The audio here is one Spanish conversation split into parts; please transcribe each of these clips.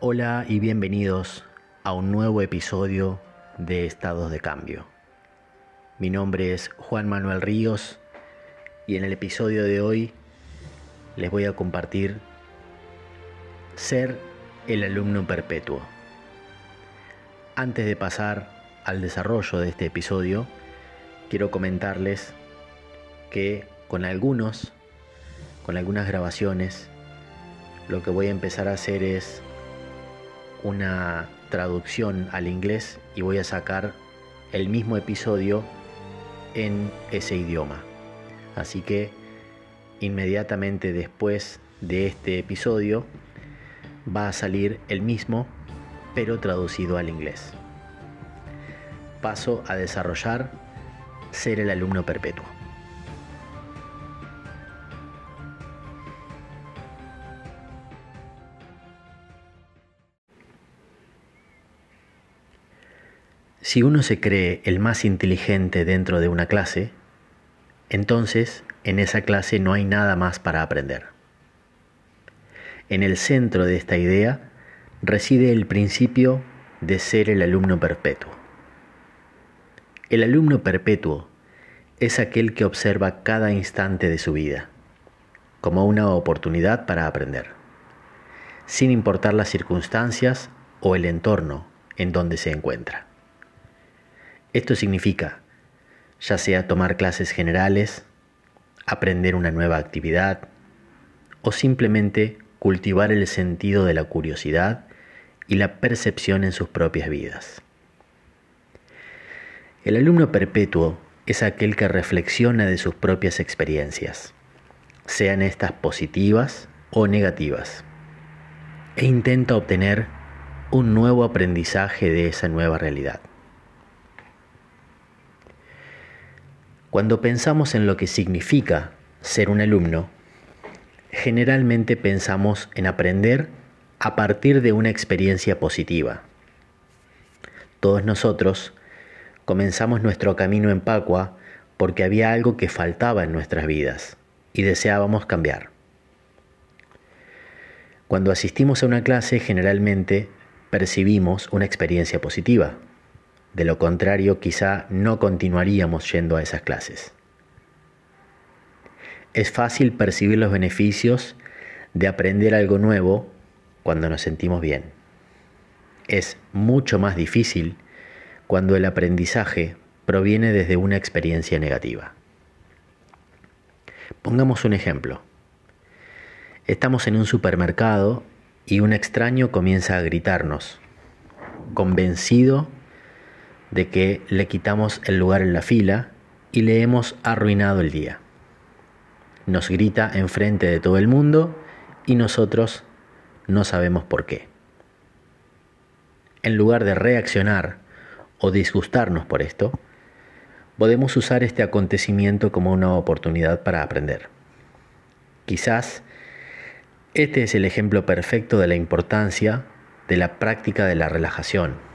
Hola y bienvenidos a un nuevo episodio de Estados de Cambio. Mi nombre es Juan Manuel Ríos y en el episodio de hoy les voy a compartir ser el alumno perpetuo. Antes de pasar al desarrollo de este episodio, quiero comentarles que con algunos, con algunas grabaciones, lo que voy a empezar a hacer es una traducción al inglés y voy a sacar el mismo episodio en ese idioma. Así que inmediatamente después de este episodio va a salir el mismo pero traducido al inglés. Paso a desarrollar ser el alumno perpetuo. Si uno se cree el más inteligente dentro de una clase, entonces en esa clase no hay nada más para aprender. En el centro de esta idea reside el principio de ser el alumno perpetuo. El alumno perpetuo es aquel que observa cada instante de su vida como una oportunidad para aprender, sin importar las circunstancias o el entorno en donde se encuentra. Esto significa, ya sea tomar clases generales, aprender una nueva actividad o simplemente cultivar el sentido de la curiosidad y la percepción en sus propias vidas. El alumno perpetuo es aquel que reflexiona de sus propias experiencias, sean estas positivas o negativas, e intenta obtener un nuevo aprendizaje de esa nueva realidad. Cuando pensamos en lo que significa ser un alumno, generalmente pensamos en aprender a partir de una experiencia positiva. Todos nosotros comenzamos nuestro camino en Pacua porque había algo que faltaba en nuestras vidas y deseábamos cambiar. Cuando asistimos a una clase generalmente percibimos una experiencia positiva. De lo contrario, quizá no continuaríamos yendo a esas clases. Es fácil percibir los beneficios de aprender algo nuevo cuando nos sentimos bien. Es mucho más difícil cuando el aprendizaje proviene desde una experiencia negativa. Pongamos un ejemplo. Estamos en un supermercado y un extraño comienza a gritarnos, convencido de que le quitamos el lugar en la fila y le hemos arruinado el día. Nos grita enfrente de todo el mundo y nosotros no sabemos por qué. En lugar de reaccionar o disgustarnos por esto, podemos usar este acontecimiento como una oportunidad para aprender. Quizás este es el ejemplo perfecto de la importancia de la práctica de la relajación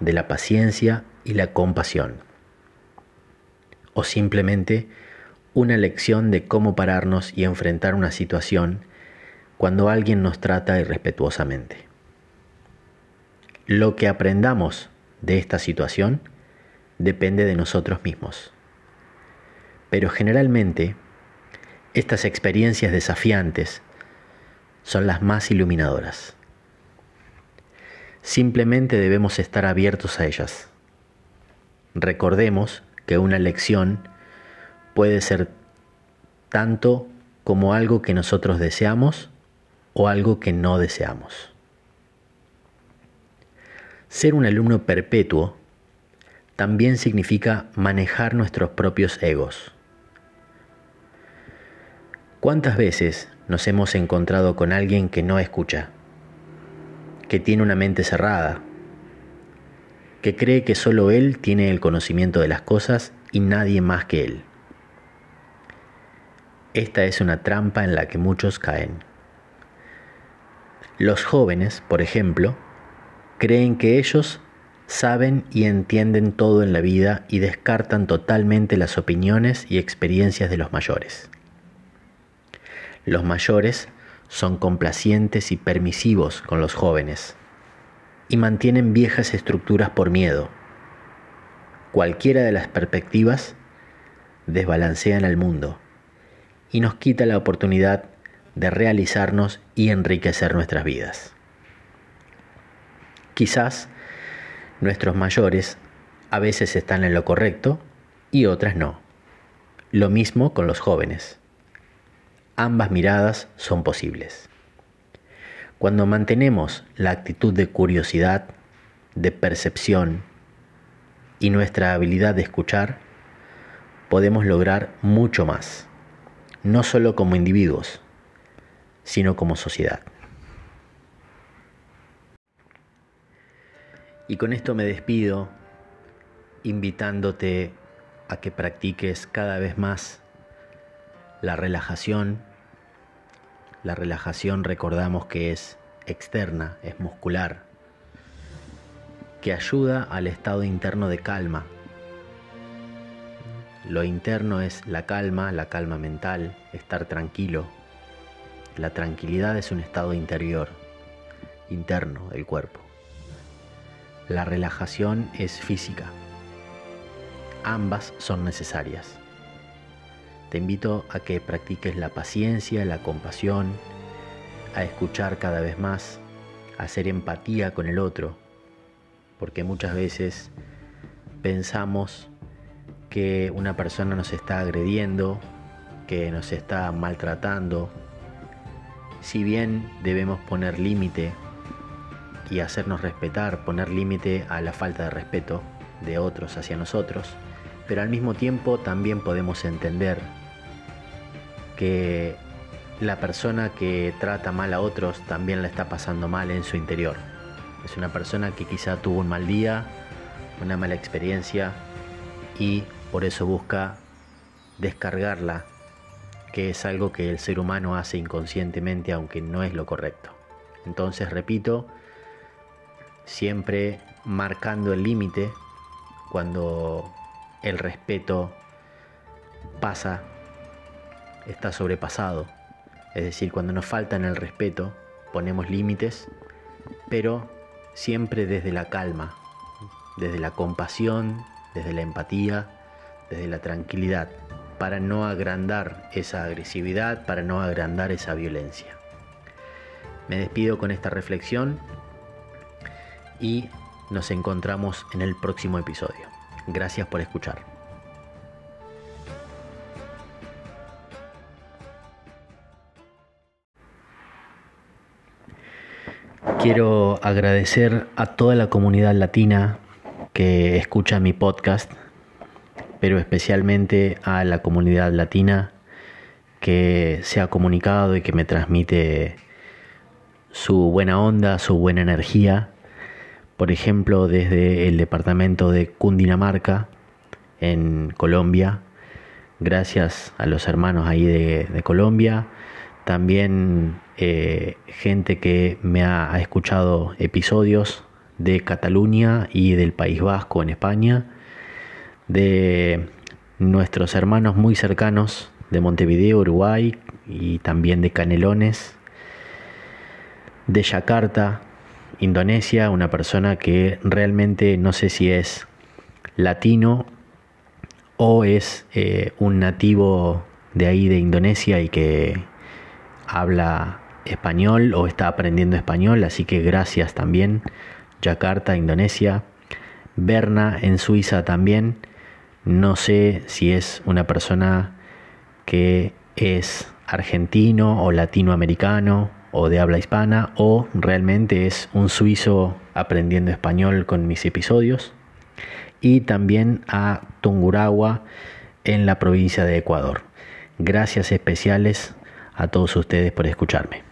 de la paciencia y la compasión. O simplemente una lección de cómo pararnos y enfrentar una situación cuando alguien nos trata irrespetuosamente. Lo que aprendamos de esta situación depende de nosotros mismos. Pero generalmente, estas experiencias desafiantes son las más iluminadoras. Simplemente debemos estar abiertos a ellas. Recordemos que una lección puede ser tanto como algo que nosotros deseamos o algo que no deseamos. Ser un alumno perpetuo también significa manejar nuestros propios egos. ¿Cuántas veces nos hemos encontrado con alguien que no escucha? Que tiene una mente cerrada, que cree que solo él tiene el conocimiento de las cosas y nadie más que él. Esta es una trampa en la que muchos caen. Los jóvenes, por ejemplo, creen que ellos saben y entienden todo en la vida y descartan totalmente las opiniones y experiencias de los mayores. Los mayores son complacientes y permisivos con los jóvenes y mantienen viejas estructuras por miedo. Cualquiera de las perspectivas desbalancean al mundo y nos quita la oportunidad de realizarnos y enriquecer nuestras vidas. Quizás nuestros mayores a veces están en lo correcto y otras no. Lo mismo con los jóvenes. Ambas miradas son posibles. Cuando mantenemos la actitud de curiosidad, de percepción y nuestra habilidad de escuchar, podemos lograr mucho más, no solo como individuos, sino como sociedad. Y con esto me despido, invitándote a que practiques cada vez más la relajación. La relajación recordamos que es externa, es muscular, que ayuda al estado interno de calma. Lo interno es la calma, la calma mental, estar tranquilo. La tranquilidad es un estado interior, interno del cuerpo. La relajación es física. Ambas son necesarias. Te invito a que practiques la paciencia, la compasión, a escuchar cada vez más, a hacer empatía con el otro, porque muchas veces pensamos que una persona nos está agrediendo, que nos está maltratando. Si bien debemos poner límite y hacernos respetar, poner límite a la falta de respeto de otros hacia nosotros, pero al mismo tiempo también podemos entender que la persona que trata mal a otros también la está pasando mal en su interior. Es una persona que quizá tuvo un mal día, una mala experiencia y por eso busca descargarla, que es algo que el ser humano hace inconscientemente aunque no es lo correcto. Entonces, repito, siempre marcando el límite cuando el respeto pasa, está sobrepasado. Es decir, cuando nos faltan el respeto, ponemos límites, pero siempre desde la calma, desde la compasión, desde la empatía, desde la tranquilidad, para no agrandar esa agresividad, para no agrandar esa violencia. Me despido con esta reflexión y nos encontramos en el próximo episodio. Gracias por escuchar. Quiero agradecer a toda la comunidad latina que escucha mi podcast, pero especialmente a la comunidad latina que se ha comunicado y que me transmite su buena onda, su buena energía por ejemplo, desde el departamento de Cundinamarca, en Colombia, gracias a los hermanos ahí de, Colombia, también eh, gente que me ha, escuchado episodios de Cataluña y del País Vasco en España, de nuestros hermanos muy cercanos de Montevideo, Uruguay y también de Canelones, de Yakarta, Indonesia, una persona que realmente no sé si es latino o es eh, un nativo de ahí de Indonesia y que habla español o está aprendiendo español, así que gracias también. Yakarta, Indonesia. Berna en Suiza también. No sé si es una persona que es argentino o latinoamericano o de habla hispana o realmente es un suizo aprendiendo español con mis episodios y también a Tungurahua en la provincia de Ecuador. Gracias especiales a todos ustedes por escucharme.